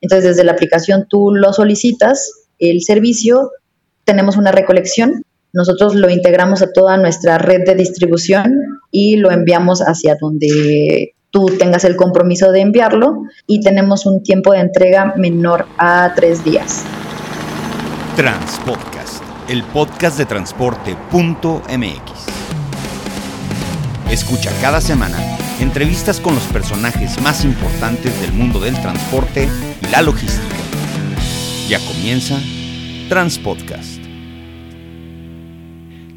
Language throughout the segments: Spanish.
Entonces, desde la aplicación tú lo solicitas, el servicio, tenemos una recolección, nosotros lo integramos a toda nuestra red de distribución y lo enviamos hacia donde tú tengas el compromiso de enviarlo y tenemos un tiempo de entrega menor a tres días. Transpodcast, el podcast de transporte.mx. Escucha cada semana entrevistas con los personajes más importantes del mundo del transporte la logística. Ya comienza Transpodcast.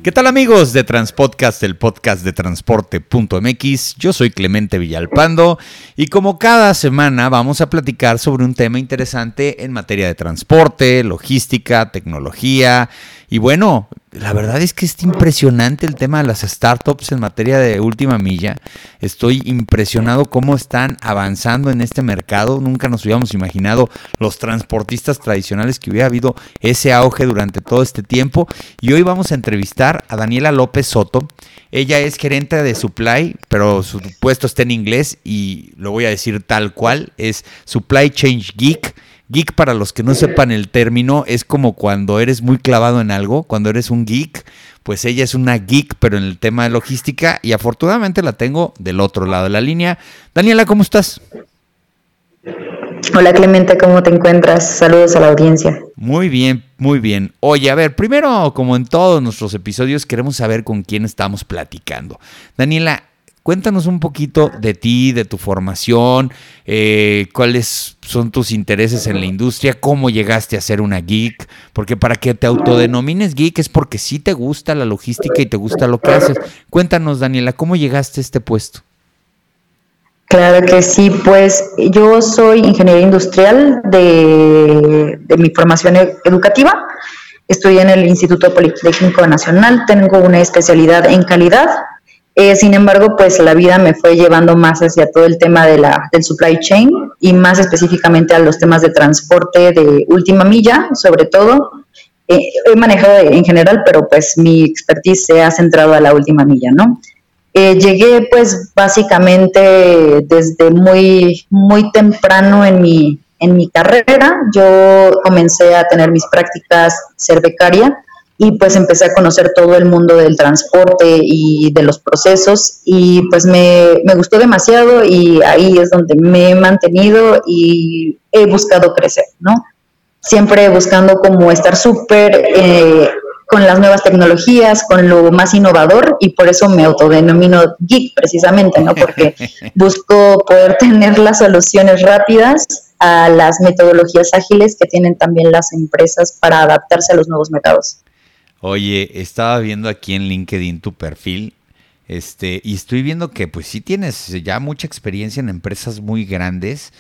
¿Qué tal amigos de Transpodcast, el podcast de transporte.mx? Yo soy Clemente Villalpando y como cada semana vamos a platicar sobre un tema interesante en materia de transporte, logística, tecnología y bueno, la verdad es que es impresionante el tema de las startups en materia de última milla. Estoy impresionado cómo están avanzando en este mercado. Nunca nos hubiéramos imaginado los transportistas tradicionales que hubiera habido ese auge durante todo este tiempo. Y hoy vamos a entrevistar a Daniela López Soto. Ella es gerente de Supply, pero su puesto está en inglés y lo voy a decir tal cual. Es Supply Change Geek Geek, para los que no sepan el término, es como cuando eres muy clavado en algo, cuando eres un geek, pues ella es una geek, pero en el tema de logística, y afortunadamente la tengo del otro lado de la línea. Daniela, ¿cómo estás? Hola Clemente, ¿cómo te encuentras? Saludos a la audiencia. Muy bien, muy bien. Oye, a ver, primero, como en todos nuestros episodios, queremos saber con quién estamos platicando. Daniela, Cuéntanos un poquito de ti, de tu formación, eh, cuáles son tus intereses en la industria, cómo llegaste a ser una geek, porque para que te autodenomines geek es porque sí te gusta la logística y te gusta lo que haces. Cuéntanos, Daniela, ¿cómo llegaste a este puesto? Claro que sí, pues yo soy ingeniera industrial de, de mi formación e-, educativa. Estudié en el Instituto Politécnico Nacional, tengo una especialidad en calidad eh, sin embargo, pues la vida me fue llevando más hacia todo el tema de la, del supply chain y más específicamente a los temas de transporte de última milla, sobre todo. Eh, he manejado en general, pero pues mi expertise se ha centrado a la última milla, ¿no? Eh, llegué pues básicamente desde muy, muy temprano en mi, en mi carrera. Yo comencé a tener mis prácticas ser becaria y pues empecé a conocer todo el mundo del transporte y de los procesos y pues me, gustó demasiado y ahí es donde me he mantenido y he buscado crecer, ¿no? Siempre buscando como estar súper eh, con las nuevas tecnologías, con lo más innovador y por eso me autodenomino geek precisamente, ¿no? Porque busco poder tener las soluciones rápidas a las metodologías ágiles que tienen también las empresas para adaptarse a los nuevos mercados. Oye, estaba viendo aquí en LinkedIn tu perfil, este, y estoy viendo que pues sí tienes ya mucha experiencia en empresas muy grandes.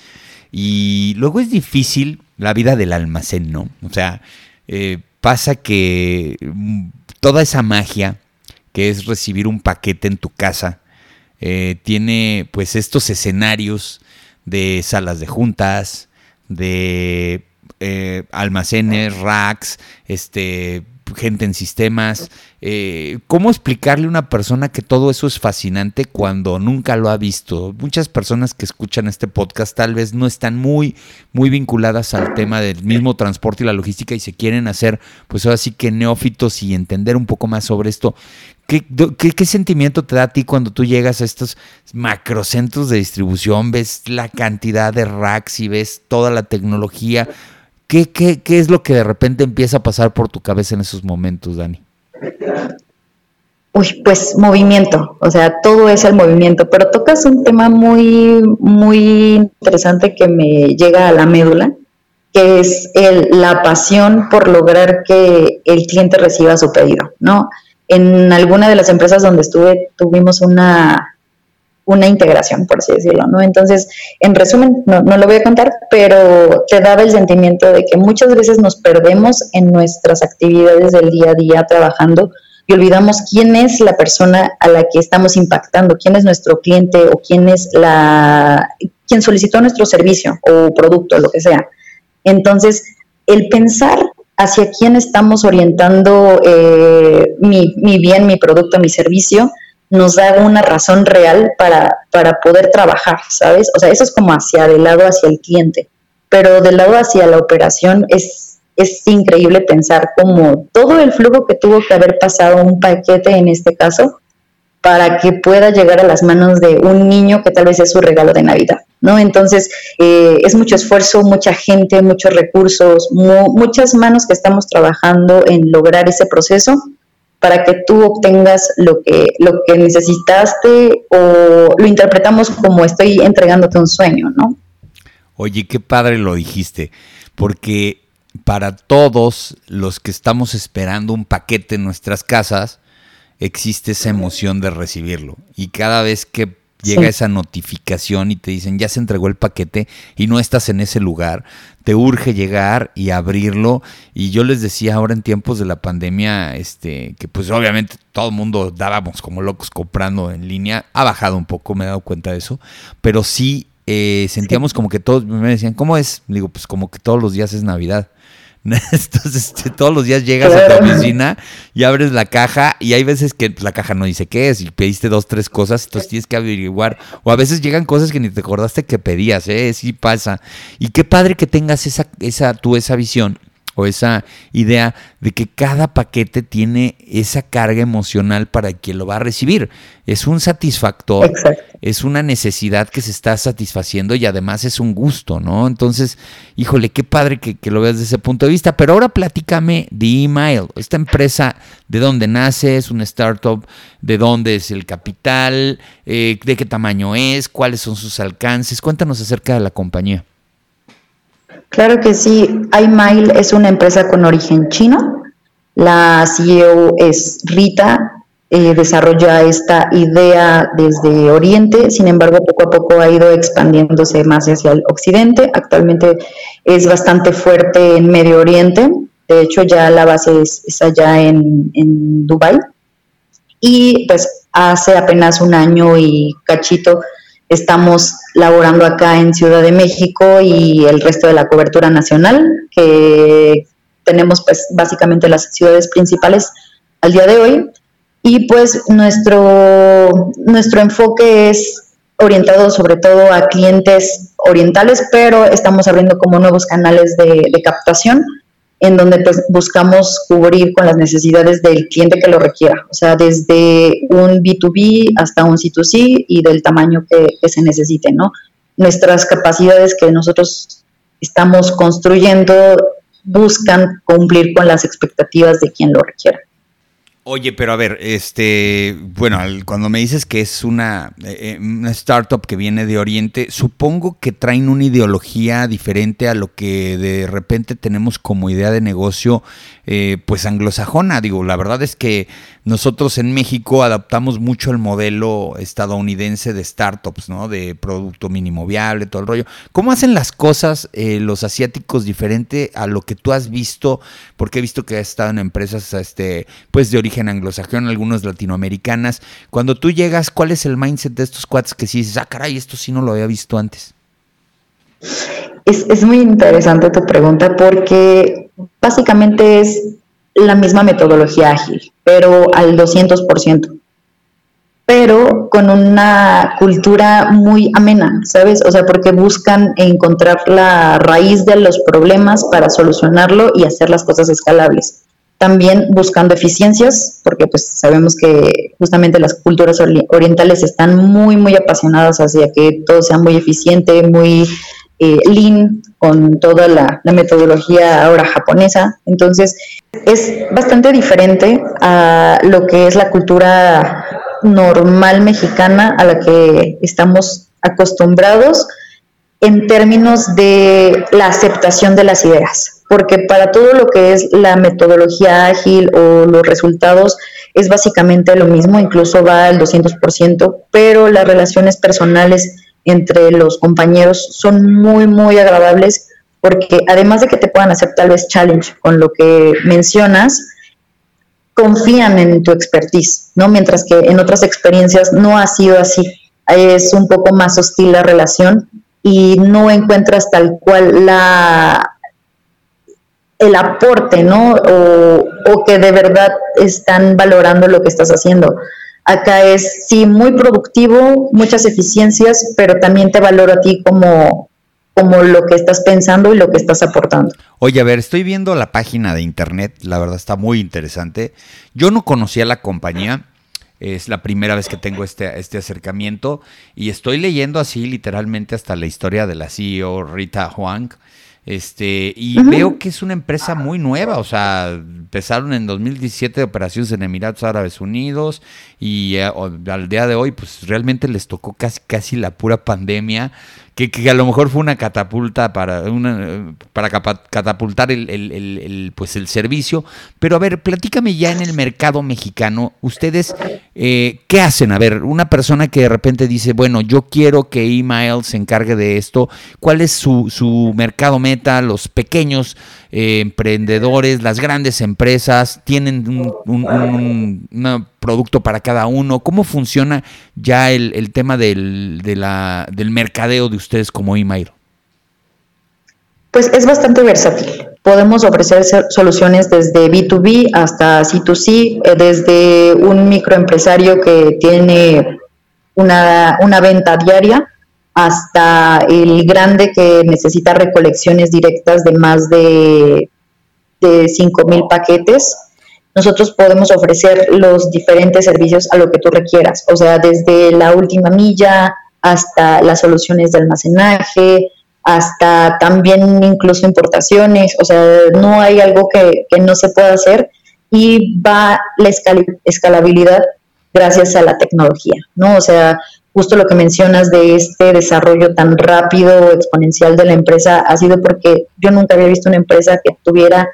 Y luego es difícil la vida del almacén, ¿no? O sea, eh, pasa que mm, toda esa magia que es recibir un paquete en tu casa, eh, tiene pues estos escenarios de salas de juntas, de eh, almacenes, racks, este, gente en sistemas. Eh, ¿Cómo explicarle a una persona que todo eso es fascinante cuando nunca lo ha visto? Muchas personas que escuchan este podcast tal vez no están muy, muy vinculadas al tema del mismo transporte y la logística y se quieren hacer, pues ahora sí que neófitos y entender un poco más sobre esto. ¿Qué, qué, sentimiento te da a ti cuando tú llegas a estos macrocentros de distribución, ves la cantidad de racks y ves toda la tecnología? ¿Qué, qué, qué es lo que de repente empieza a pasar por tu cabeza en esos momentos, Dani? Uy, pues movimiento, o sea, todo es el movimiento, pero tocas un tema muy, muy interesante que me llega a la médula, que es el, la pasión por lograr que el cliente reciba su pedido, ¿no? En alguna de las empresas donde estuve tuvimos una, una integración, por así decirlo, ¿no? Entonces, en resumen, no, no, lo voy a contar, pero te daba el sentimiento de que muchas veces nos perdemos en nuestras actividades del día a día trabajando y olvidamos quién es la persona a la que estamos impactando, quién es nuestro cliente o quién es la quien solicitó nuestro servicio o producto, lo que sea. Entonces, el pensar hacia quién estamos orientando eh, mi, mi bien, mi producto, mi servicio, nos da una razón real para, para poder trabajar, ¿sabes? O sea, eso es como hacia del lado, hacia el cliente. pero del lado hacia la operación es, es increíble pensar como todo el flujo que tuvo que haber pasado un paquete en este caso para que pueda llegar a las manos de un niño que tal vez es su regalo de Navidad, ¿no? Entonces, eh, es mucho esfuerzo, mucha gente, muchos recursos, muchas manos que estamos trabajando en lograr ese proceso para que tú obtengas lo que, lo que necesitaste o lo interpretamos como estoy entregándote un sueño, ¿no? Oye, qué padre lo dijiste, porque para todos los que estamos esperando un paquete en nuestras casas, existe esa emoción de recibirlo. Y cada vez que llega esa notificación y te dicen ya se entregó el paquete y no estás en ese lugar, te urge llegar y abrirlo. Y yo les decía ahora en tiempos de la pandemia, este, que pues obviamente todo el mundo dábamos como locos comprando en línea, ha bajado un poco, me he dado cuenta de eso, pero sí eh, sentíamos como que todos me decían, ¿cómo es? Digo, pues como que todos los días es Navidad. Entonces, este, todos los días llegas a tu oficina y abres la caja y hay veces que pues, la caja no dice qué es y pediste dos, tres cosas, entonces tienes que averiguar. O a veces llegan cosas que ni te acordaste que pedías, ¿eh? Sí pasa. Y qué padre que tengas esa, esa, tú esa visión o esa idea de que cada paquete tiene esa carga emocional para quien lo va a recibir. Es un satisfactor, es una necesidad que se está satisfaciendo y además es un gusto, ¿no? Entonces, híjole, qué padre que, lo veas desde ese punto de vista. Pero ahora platícame de Email, esta empresa, ¿de dónde nace? ¿Es una startup? ¿De dónde es el capital? Eh, ¿De qué tamaño es? ¿Cuáles son sus alcances? Cuéntanos acerca de la compañía. Claro que sí. iMail es una empresa con origen chino. La CEO es Rita, eh, desarrolla esta idea desde Oriente, sin embargo, poco a poco ha ido expandiéndose más hacia el Occidente. Actualmente es bastante fuerte en Medio Oriente. De hecho, ya la base es, allá en, en Dubái. Y pues hace apenas un año y cachito estamos laborando acá en Ciudad de México y el resto de la cobertura nacional, que tenemos pues básicamente las ciudades principales al día de hoy. Y pues nuestro, nuestro enfoque es orientado sobre todo a clientes orientales, pero estamos abriendo como nuevos canales de, de captación en donde pues buscamos cubrir con las necesidades del cliente que lo requiera, o sea, desde un B2B hasta un C2C y del tamaño que, que se necesite, ¿no? Nuestras capacidades que nosotros estamos construyendo buscan cumplir con las expectativas de quien lo requiera. Oye, pero a ver, este, bueno, cuando me dices que es una, eh, eh, una, startup que viene de Oriente, supongo que traen una ideología diferente a lo que de repente tenemos como idea de negocio eh, pues anglosajona. Digo, la verdad es que nosotros en México adaptamos mucho el modelo estadounidense de startups, ¿no? De producto mínimo viable, todo el rollo. ¿Cómo hacen las cosas eh, los asiáticos diferente a lo que tú has visto? Porque he visto que has estado en empresas este, pues de origen anglosajón, algunas latinoamericanas. Cuando tú llegas, ¿cuál es el mindset de estos cuates que si dices, ah, caray, esto sí no lo había visto antes? Es, es muy interesante tu pregunta porque básicamente es la misma metodología ágil, pero al 200%, pero con una cultura muy amena, ¿sabes? O sea, porque buscan encontrar la raíz de los problemas para solucionarlo y hacer las cosas escalables. También buscando eficiencias, porque pues sabemos que justamente las culturas orientales están muy, muy apasionadas hacia que todo sea muy eficiente, muy eh, lean con toda la, metodología ahora japonesa. Entonces, es bastante diferente a lo que es la cultura normal mexicana a la que estamos acostumbrados en términos de la aceptación de las ideas, porque para todo lo que es la metodología ágil o los resultados es básicamente lo mismo, incluso va al 200%, pero las relaciones personales entre los compañeros son muy, muy agradables porque además de que te puedan hacer tal vez challenge con lo que mencionas, confían en tu expertise, ¿no? Mientras que en otras experiencias no ha sido así. Es un poco más hostil la relación y no encuentras tal cual la el aporte, ¿no? O, que de verdad están valorando lo que estás haciendo. Acá es, sí, muy productivo, muchas eficiencias, pero también te valoro a ti como, como lo que estás pensando y lo que estás aportando. Oye, a ver, estoy viendo la página de internet, la verdad está muy interesante. Yo no conocía la compañía, es la primera vez que tengo este, este acercamiento y estoy leyendo así literalmente hasta la historia de la CEO Rita Huang. Este, y veo que es una empresa muy nueva, o sea, empezaron en 2017 operaciones en Emiratos Árabes Unidos y eh, al día de hoy, pues realmente les tocó casi, casi la pura pandemia que, a lo mejor fue una catapulta para, una, para catapultar el, pues el servicio. Pero a ver, platícame ya en el mercado mexicano, ustedes, eh, ¿qué hacen? A ver, una persona que de repente dice, bueno, yo quiero que email se encargue de esto, ¿cuál es su, su mercado meta? Los pequeños eh, emprendedores, las grandes empresas, tienen un, producto para cada uno. ¿Cómo funciona ya el, tema del, del mercadeo de ustedes como email? Pues es bastante versátil. Podemos ofrecer soluciones desde B2B hasta C2C, eh, desde un microempresario que tiene una, una venta diaria hasta el grande que necesita recolecciones directas de más de, de 5 mil paquetes. Nosotros podemos ofrecer los diferentes servicios a lo que tú requieras, o sea, desde la última milla hasta las soluciones de almacenaje, hasta también incluso importaciones, o sea, no hay algo que, que no se pueda hacer y va la escalabilidad gracias a la tecnología, ¿no? O sea, justo lo que mencionas de este desarrollo tan rápido, exponencial de la empresa, ha sido porque yo nunca había visto una empresa que tuviera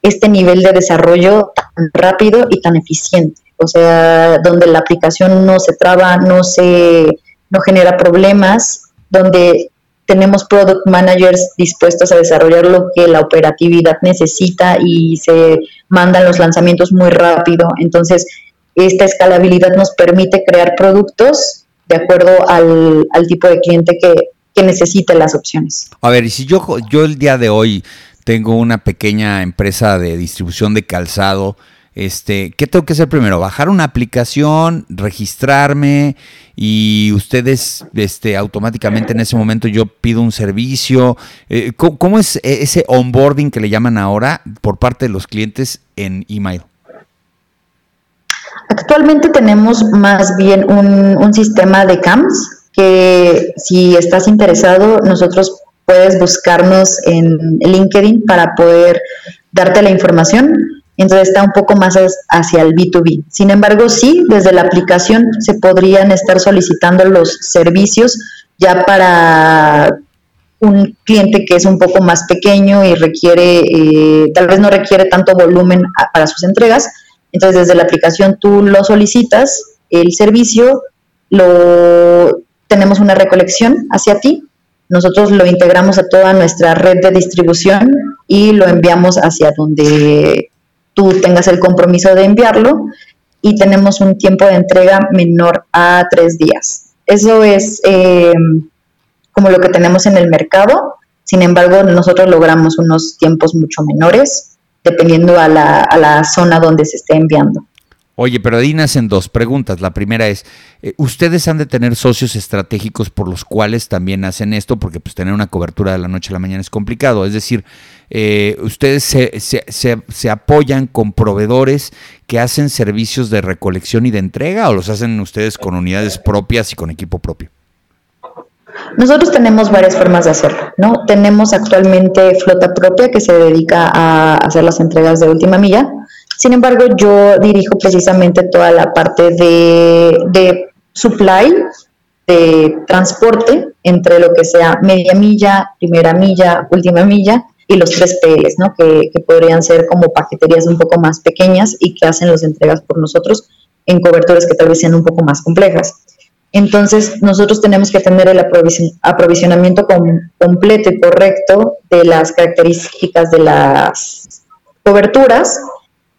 este nivel de desarrollo tan rápido y tan eficiente. O sea, donde la aplicación no se traba, no se no genera problemas, donde tenemos product managers dispuestos a desarrollar lo que la operatividad necesita y se mandan los lanzamientos muy rápido. Entonces, esta escalabilidad nos permite crear productos de acuerdo al, tipo de cliente que, necesite las opciones. A ver, y si yo, yo el día de hoy tengo una pequeña empresa de distribución de calzado, este, ¿qué tengo que hacer primero? Bajar una aplicación, registrarme y ustedes este, automáticamente en ese momento yo pido un servicio. Eh, ¿cómo, es ese onboarding que le llaman ahora por parte de los clientes en email? Actualmente tenemos más bien un, sistema de CAMS que si estás interesado, nosotros puedes buscarnos en LinkedIn para poder darte la información. Entonces está un poco más hacia el B2B. Sin embargo, sí, desde la aplicación se podrían estar solicitando los servicios ya para un cliente que es un poco más pequeño y requiere, eh, tal vez no requiere tanto volumen para sus entregas, entonces, desde la aplicación tú lo solicitas, el servicio, lo tenemos una recolección hacia ti, nosotros lo integramos a toda nuestra red de distribución y lo enviamos hacia donde tú tengas el compromiso de enviarlo y tenemos un tiempo de entrega menor a tres días. Eso es eh, como lo que tenemos en el mercado, sin embargo nosotros logramos unos tiempos mucho menores dependiendo a la, a la zona donde se esté enviando. Oye, pero ahí nacen dos preguntas. La primera es, eh, ustedes han de tener socios estratégicos por los cuales también hacen esto, porque pues tener una cobertura de la noche a la mañana es complicado. Es decir, eh, ustedes se, se, se, apoyan con proveedores que hacen servicios de recolección y de entrega o los hacen ustedes con unidades propias y con equipo propio. Nosotros tenemos varias formas de hacerlo, ¿no? Tenemos actualmente flota propia que se dedica a hacer las entregas de última milla. Sin embargo, yo dirijo precisamente toda la parte de, de supply, de transporte entre lo que sea media milla, primera milla, última milla y los tres PLs, ¿no? Que, que podrían ser como paqueterías un poco más pequeñas y que hacen las entregas por nosotros en coberturas que tal vez sean un poco más complejas. Entonces, nosotros tenemos que tener el aprovisionamiento completo y correcto de las características de las coberturas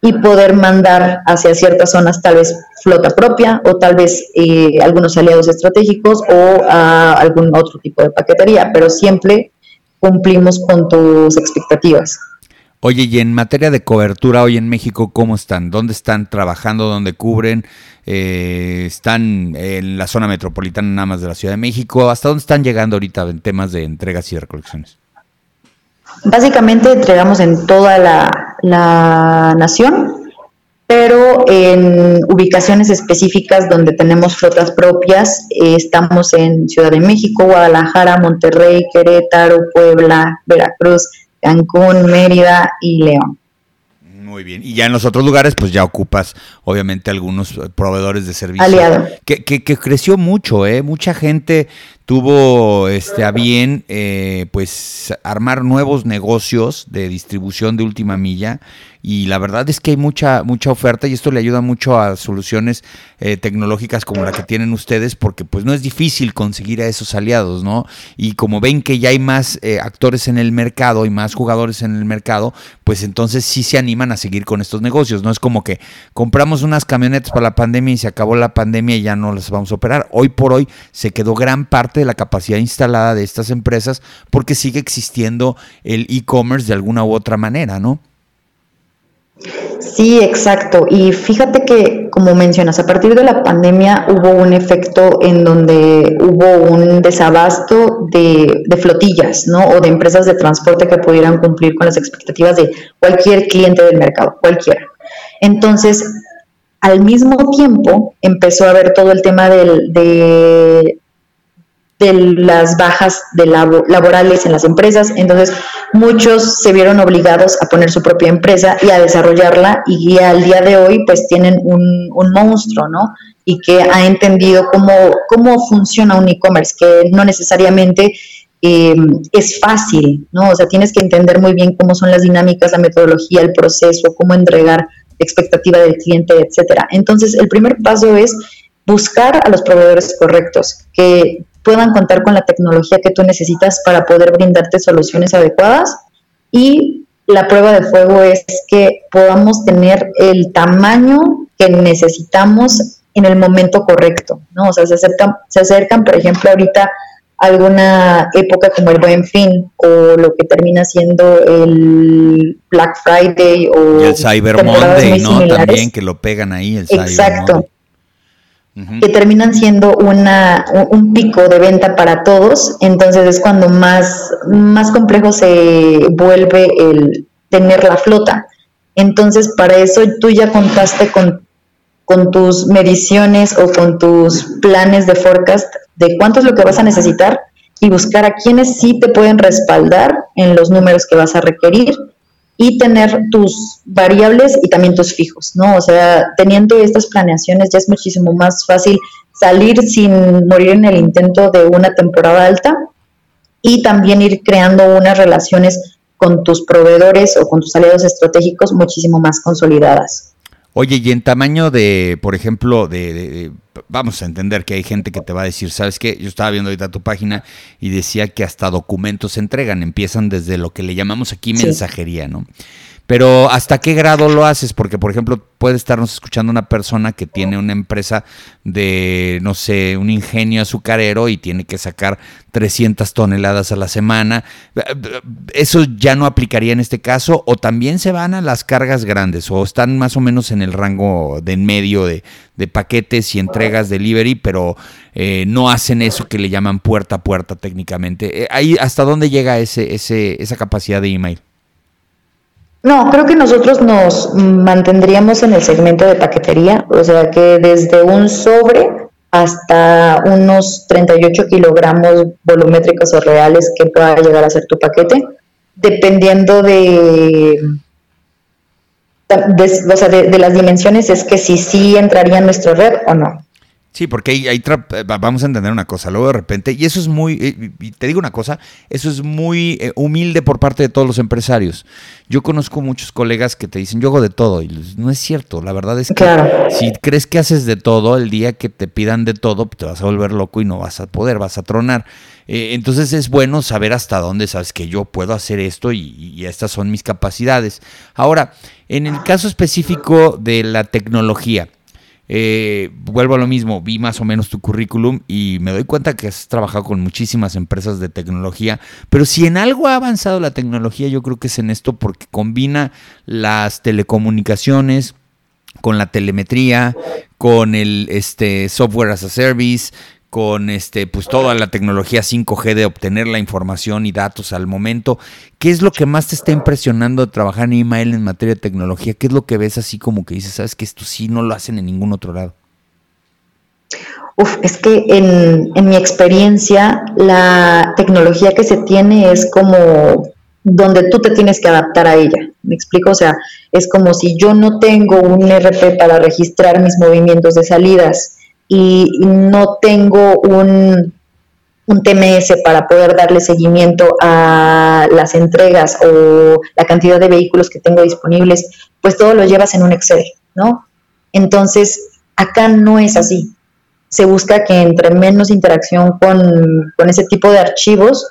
y poder mandar hacia ciertas zonas tal vez flota propia o tal vez eh, algunos aliados estratégicos o a algún otro tipo de paquetería, pero siempre cumplimos con tus expectativas. Oye, y en materia de cobertura hoy en México, ¿cómo están? ¿Dónde están trabajando? ¿Dónde cubren? Eh, ¿Están en la zona metropolitana nada más de la Ciudad de México? ¿Hasta dónde están llegando ahorita en temas de entregas y recolecciones? Básicamente entregamos en toda la, nación, pero en ubicaciones específicas donde tenemos flotas propias, eh, estamos en Ciudad de México, Guadalajara, Monterrey, Querétaro, Puebla, Veracruz, Cancún, Mérida y León. Muy bien. Y ya en los otros lugares, pues ya ocupas, obviamente, algunos proveedores de servicios. Aliado. Que, que, que, creció mucho, ¿eh? Mucha gente tuvo este, a bien eh, pues armar nuevos negocios de distribución de última milla. Y la verdad es que hay mucha mucha oferta y esto le ayuda mucho a soluciones eh, tecnológicas como la que tienen ustedes porque pues no es difícil conseguir a esos aliados no y como ven que ya hay más eh, actores en el mercado y más jugadores en el mercado pues entonces sí se animan a seguir con estos negocios. No es como que compramos unas camionetas para la pandemia y se acabó la pandemia y ya no las vamos a operar. Hoy por hoy se quedó gran parte la capacidad instalada de estas empresas porque sigue existiendo el e-commerce de alguna u otra manera, ¿no? Sí, exacto. Y fíjate que, como mencionas, a partir de la pandemia hubo un efecto en donde hubo un desabasto de, de, flotillas, ¿no? O de empresas de transporte que pudieran cumplir con las expectativas de cualquier cliente del mercado, cualquiera. Entonces, al mismo tiempo empezó a haber todo el tema del, de de las bajas de laborales en las empresas. Entonces, muchos se vieron obligados a poner su propia empresa y a desarrollarla y al día de hoy pues tienen un, monstruo, ¿no? Y que ha entendido cómo, cómo funciona un e-commerce, que no necesariamente eh, es fácil, ¿no? O sea, tienes que entender muy bien cómo son las dinámicas, la metodología, el proceso, cómo entregar expectativa del cliente, etcétera. Entonces, el primer paso es buscar a los proveedores correctos, que puedan contar con la tecnología que tú necesitas para poder brindarte soluciones adecuadas y la prueba de fuego es que podamos tener el tamaño que necesitamos en el momento correcto, ¿no? O sea, se acercan, se acercan por ejemplo, ahorita alguna época como el Buen Fin o lo que termina siendo el Black Friday o y el Cyber Monday, ¿no? También que lo pegan ahí el Cyber Que terminan siendo una, un pico de venta para todos, entonces es cuando más, más complejo se vuelve el tener la flota. Entonces, para eso tú ya contaste con, con tus mediciones o con tus planes de forecast de cuánto es lo que vas a necesitar y buscar a quienes sí te pueden respaldar en los números que vas a requerir y tener tus variables y también tus fijos, ¿no? O sea, teniendo estas planeaciones ya es muchísimo más fácil salir sin morir en el intento de una temporada alta y también ir creando unas relaciones con tus proveedores o con tus aliados estratégicos muchísimo más consolidadas. Oye, y en tamaño de, por ejemplo, de, vamos a entender que hay gente que te va a decir, ¿sabes qué? Yo estaba viendo ahorita tu página y decía que hasta documentos se entregan, empiezan desde lo que le llamamos aquí mensajería, ¿no? Pero ¿hasta qué grado lo haces? Porque, por ejemplo, puede estarnos escuchando una persona que tiene una empresa de, no sé, un ingenio azucarero y tiene que sacar 300 toneladas a la semana. ¿Eso ya no aplicaría en este caso? ¿O también se van a las cargas grandes? ¿O están más o menos en el rango de en medio de, paquetes y entregas delivery, pero eh, no hacen eso que le llaman puerta a puerta técnicamente? Eh, ahí, ¿Hasta dónde llega ese, ese, esa capacidad de email? No, creo que nosotros nos mantendríamos en el segmento de paquetería, o sea que desde un sobre hasta unos 38 kilogramos volumétricos o reales que pueda llegar a ser tu paquete, dependiendo de, o sea, de, las dimensiones, es que si sí entraría en nuestra red o no. Sí, porque hay, hay vamos a entender una cosa, luego de repente, y eso es muy, eh, y te digo una cosa, eso es muy eh, humilde por parte de todos los empresarios. Yo conozco muchos colegas que te dicen, yo hago de todo, y no es cierto, la verdad es que si crees que haces de todo, el día que te pidan de todo, te vas a volver loco y no vas a poder, vas a tronar. Eh, entonces es bueno saber hasta dónde sabes que yo puedo hacer esto y, y estas son mis capacidades. Ahora, en el caso específico de la tecnología, eh, vuelvo a lo mismo, vi más o menos tu currículum y me doy cuenta que has trabajado con muchísimas empresas de tecnología, pero si en algo ha avanzado la tecnología, yo creo que es en esto porque combina las telecomunicaciones con la telemetría, con el este, software as a service, con este, pues toda la tecnología 5G de obtener la información y datos al momento. ¿Qué es lo que más te está impresionando de trabajar en email en materia de tecnología? ¿Qué es lo que ves así como que dices, sabes que esto sí no lo hacen en ningún otro lado? Uf, es que en, en mi experiencia la tecnología que se tiene es como donde tú te tienes que adaptar a ella. ¿Me explico? O sea, es como si yo no tengo un RP para registrar mis movimientos de salidas y no tengo un, un TMS para poder darle seguimiento a las entregas o la cantidad de vehículos que tengo disponibles, pues todo lo llevas en un Excel, ¿no? Entonces, acá no es así. Se busca que entre menos interacción con, con ese tipo de archivos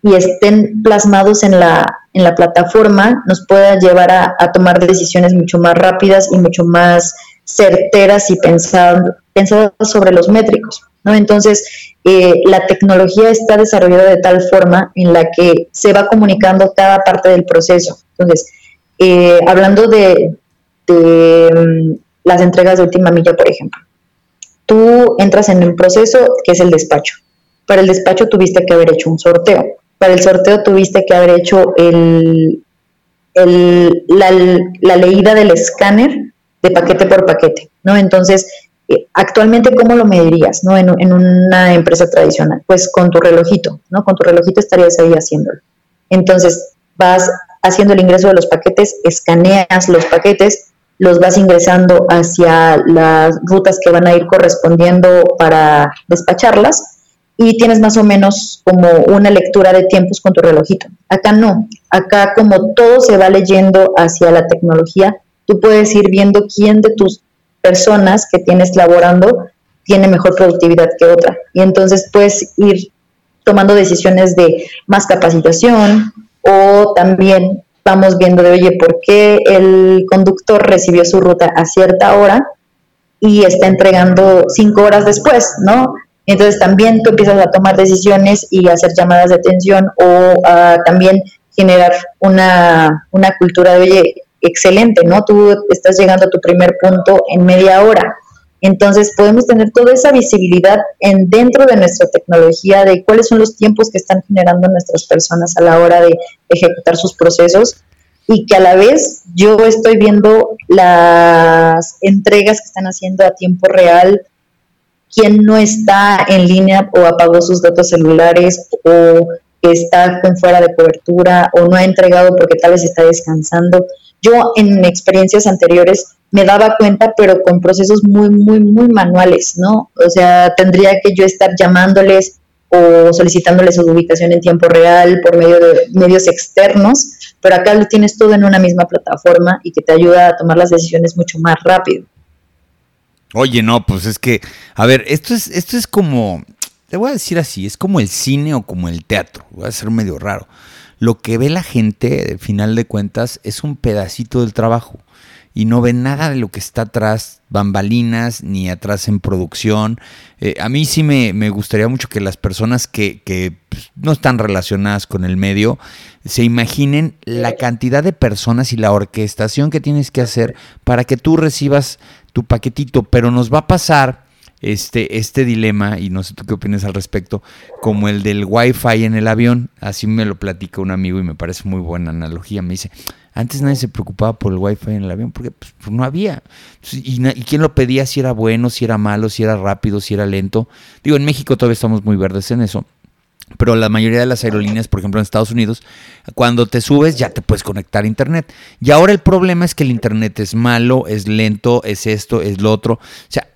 y estén plasmados en la, en la plataforma, nos pueda llevar a, a tomar decisiones mucho más rápidas y mucho más certeras y pensadas sobre los métricos. ¿no? Entonces, eh, la tecnología está desarrollada de tal forma en la que se va comunicando cada parte del proceso. Entonces, eh, hablando de, mm, las entregas de última milla, por ejemplo, tú entras en un proceso que es el despacho. Para el despacho tuviste que haber hecho un sorteo. Para el sorteo tuviste que haber hecho el, la, la leída del escáner de paquete por paquete, ¿no? Entonces, eh, actualmente, ¿cómo lo medirías, ¿no? En, en, una empresa tradicional, pues con tu relojito, ¿no? Con tu relojito estarías ahí haciéndolo. Entonces, vas haciendo el ingreso de los paquetes, escaneas los paquetes, los vas ingresando hacia las rutas que van a ir correspondiendo para despacharlas y tienes más o menos como una lectura de tiempos con tu relojito. Acá no, acá como todo se va leyendo hacia la tecnología, tú puedes ir viendo quién de tus personas que tienes laborando tiene mejor productividad que otra. Y entonces puedes ir tomando decisiones de más capacitación o también vamos viendo de, oye, ¿por qué el conductor recibió su ruta a cierta hora y está entregando cinco horas después, ¿no? Entonces también tú empiezas a tomar decisiones y hacer llamadas de atención o también generar una, una cultura de, oye, excelente, ¿no? Tú estás llegando a tu primer punto en media hora. Entonces podemos tener toda esa visibilidad en dentro de nuestra tecnología de cuáles son los tiempos que están generando nuestras personas a la hora de ejecutar sus procesos y que a la vez yo estoy viendo las entregas que están haciendo a tiempo real, quién no está en línea o apagó sus datos celulares o está fuera de cobertura o no ha entregado porque tal vez está descansando. Yo en experiencias anteriores me daba cuenta, pero con procesos muy, muy, muy manuales, ¿no? O sea, tendría que yo estar llamándoles o solicitándoles su ubicación en tiempo real por medio de medios externos, pero acá lo tienes todo en una misma plataforma y que te ayuda a tomar las decisiones mucho más rápido. Oye, no, pues es que, a ver, esto es, esto es como, te voy a decir así, es como el cine o como el teatro, voy a ser medio raro lo que ve la gente, al final de cuentas, es un pedacito del trabajo. Y no ve nada de lo que está atrás, bambalinas, ni atrás en producción. Eh, a mí sí me, gustaría mucho que las personas que, que pues, no están relacionadas con el medio se imaginen la cantidad de personas y la orquestación que tienes que hacer para que tú recibas tu paquetito, pero nos va a pasar este, este dilema, y no sé tú qué opinas al respecto, como el del wifi en el avión. Así me lo platica un amigo y me parece muy buena analogía. Me dice, antes nadie se preocupaba por el wifi en el avión porque pues, pues no había. Y, y, quién lo pedía si era bueno, si era malo, si era rápido, si era lento? Digo, en México todavía estamos muy verdes en eso. Pero la mayoría de las aerolíneas, por ejemplo en Estados Unidos, cuando te subes ya te puedes conectar a Internet. Y ahora el problema es que el Internet es malo, es lento, es esto, es lo otro. O sea,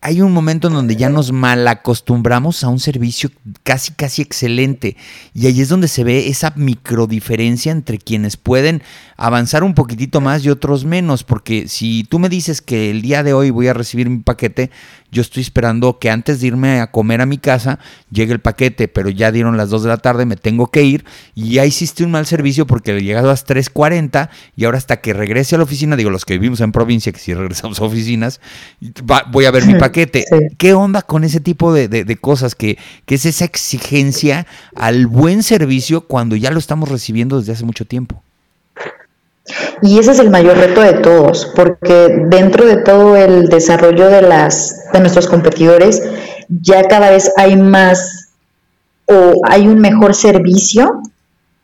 hay un momento en donde ya nos malacostumbramos a un servicio casi, casi excelente. Y ahí es donde se ve esa microdiferencia entre quienes pueden avanzar un poquitito más y otros menos. Porque si tú me dices que el día de hoy voy a recibir mi paquete, yo estoy esperando que antes de irme a comer a mi casa llegue el paquete, pero ya dieron las 2 de la tarde, me tengo que ir y ya hiciste un mal servicio porque le llegado a las 3.40 y ahora hasta que regrese a la oficina, digo los que vivimos en provincia, que si regresamos a oficinas, voy a ver mi paquete. ¿Qué onda con ese tipo de, cosas? Que, que es esa exigencia al buen servicio cuando ya lo estamos recibiendo desde hace mucho tiempo. Y ese es el mayor reto de todos, porque dentro de todo el desarrollo de, las, de nuestros competidores, ya cada vez hay más o hay un mejor servicio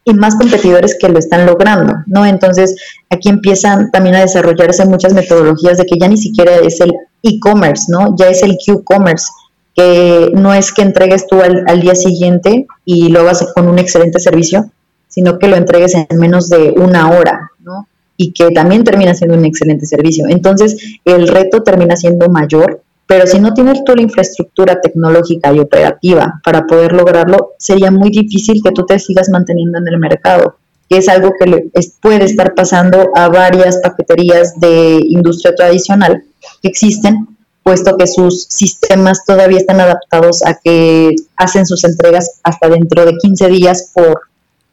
y más competidores que lo están logrando, ¿no? Entonces, aquí empiezan también a desarrollarse muchas metodologías de que ya ni siquiera es el e-commerce, ¿no? Ya es el Q-commerce, que no es que entregues tú al, al, día siguiente y lo hagas con un excelente servicio, sino que lo entregues en menos de una hora. Y que también termina siendo un excelente servicio. Entonces, el reto termina siendo mayor, pero si no tienes tú la infraestructura tecnológica y operativa para poder lograrlo, sería muy difícil que tú te sigas manteniendo en el mercado, que es algo que puede estar pasando a varias paqueterías de industria tradicional que existen, puesto que sus sistemas todavía están adaptados a que hacen sus entregas hasta dentro de 15 días por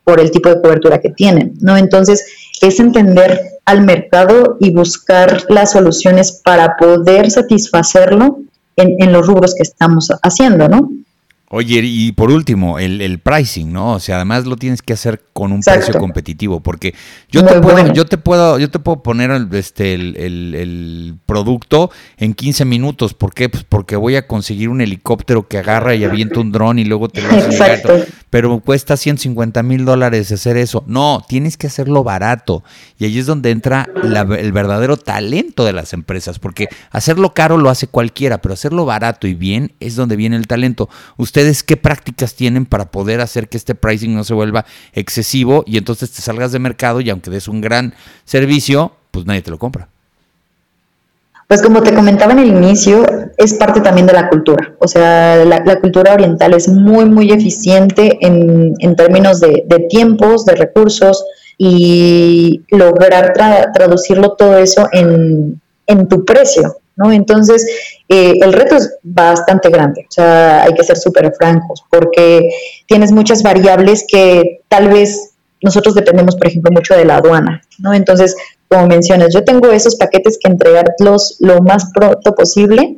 por el tipo de cobertura que tienen, ¿no? Entonces, es entender al mercado y buscar las soluciones para poder satisfacerlo en, en los rubros que estamos haciendo, ¿no? Oye, y por último, el, pricing, ¿no? O sea, además lo tienes que hacer con un precio competitivo, porque yo te, puedo, yo te puedo, yo te puedo poner el, este, el, producto en 15 minutos. ¿Por qué? Pues porque voy a conseguir un helicóptero que agarra y avienta un dron y luego te lo hace Pero cuesta 150 mil dólares hacer eso. No, tienes que hacerlo barato. Y ahí es donde entra el verdadero talento de las empresas, porque hacerlo caro lo hace cualquiera, pero hacerlo barato y bien es donde viene el talento. Usted qué prácticas tienen para poder hacer que este pricing no se vuelva excesivo y entonces te salgas de mercado y aunque des un gran servicio, pues nadie te lo compra. Pues como te comentaba en el inicio, es parte también de la cultura. O sea, la, cultura oriental es muy, muy eficiente en, términos de, tiempos, de recursos y lograr traducirlo todo eso en, en tu precio. ¿no? Entonces, eh, el reto es bastante grande, o sea, hay que ser súper francos, porque tienes muchas variables que tal vez nosotros dependemos, por ejemplo, mucho de la aduana, ¿no? Entonces, como mencionas, yo tengo esos paquetes que entregarlos lo más pronto posible,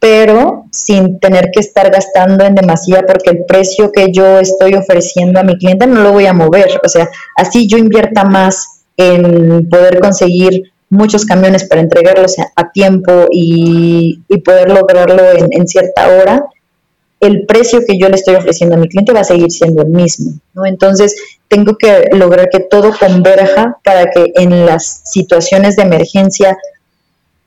pero sin tener que estar gastando en demasía porque el precio que yo estoy ofreciendo a mi cliente no lo voy a mover. O sea, así yo invierta más en poder conseguir muchos camiones para entregarlos a, tiempo y, poder lograrlo en, cierta hora, el precio que yo le estoy ofreciendo a mi cliente va a seguir siendo el mismo. Entonces, tengo que lograr que todo converja para que en las situaciones de emergencia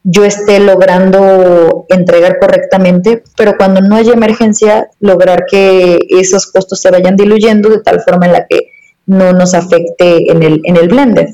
yo esté logrando entregar correctamente, pero cuando no haya emergencia, lograr que esos costos se vayan diluyendo de tal forma en la que no nos afecte en el, en el blender.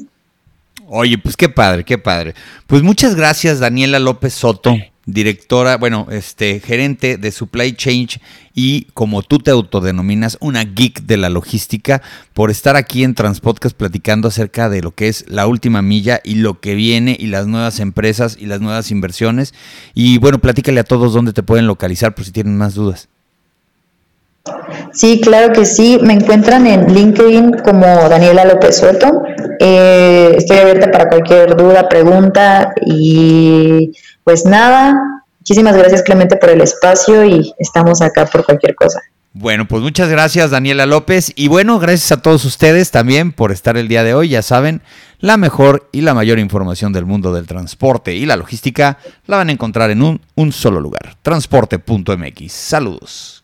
Oye, pues qué padre, qué padre. Pues muchas gracias, Daniela López Soto, directora, bueno, este, gerente de Supply Change y como tú te autodenominas, una geek de la logística, por estar aquí en Transpodcast platicando acerca de lo que es la última milla y lo que viene y las nuevas empresas y las nuevas inversiones. Y bueno, platícale a todos dónde te pueden localizar por si tienen más dudas. Sí, claro que sí. Me encuentran en LinkedIn como Daniela López Soto. Eh, estoy abierta para cualquier duda, pregunta y pues nada. Muchísimas gracias Clemente por el espacio y estamos acá por cualquier cosa. Bueno, pues muchas gracias Daniela López y bueno, gracias a todos ustedes también por estar el día de hoy. Ya saben, la mejor y la mayor información del mundo del transporte y la logística la van a encontrar en un, un solo lugar, transporte.mx. Saludos.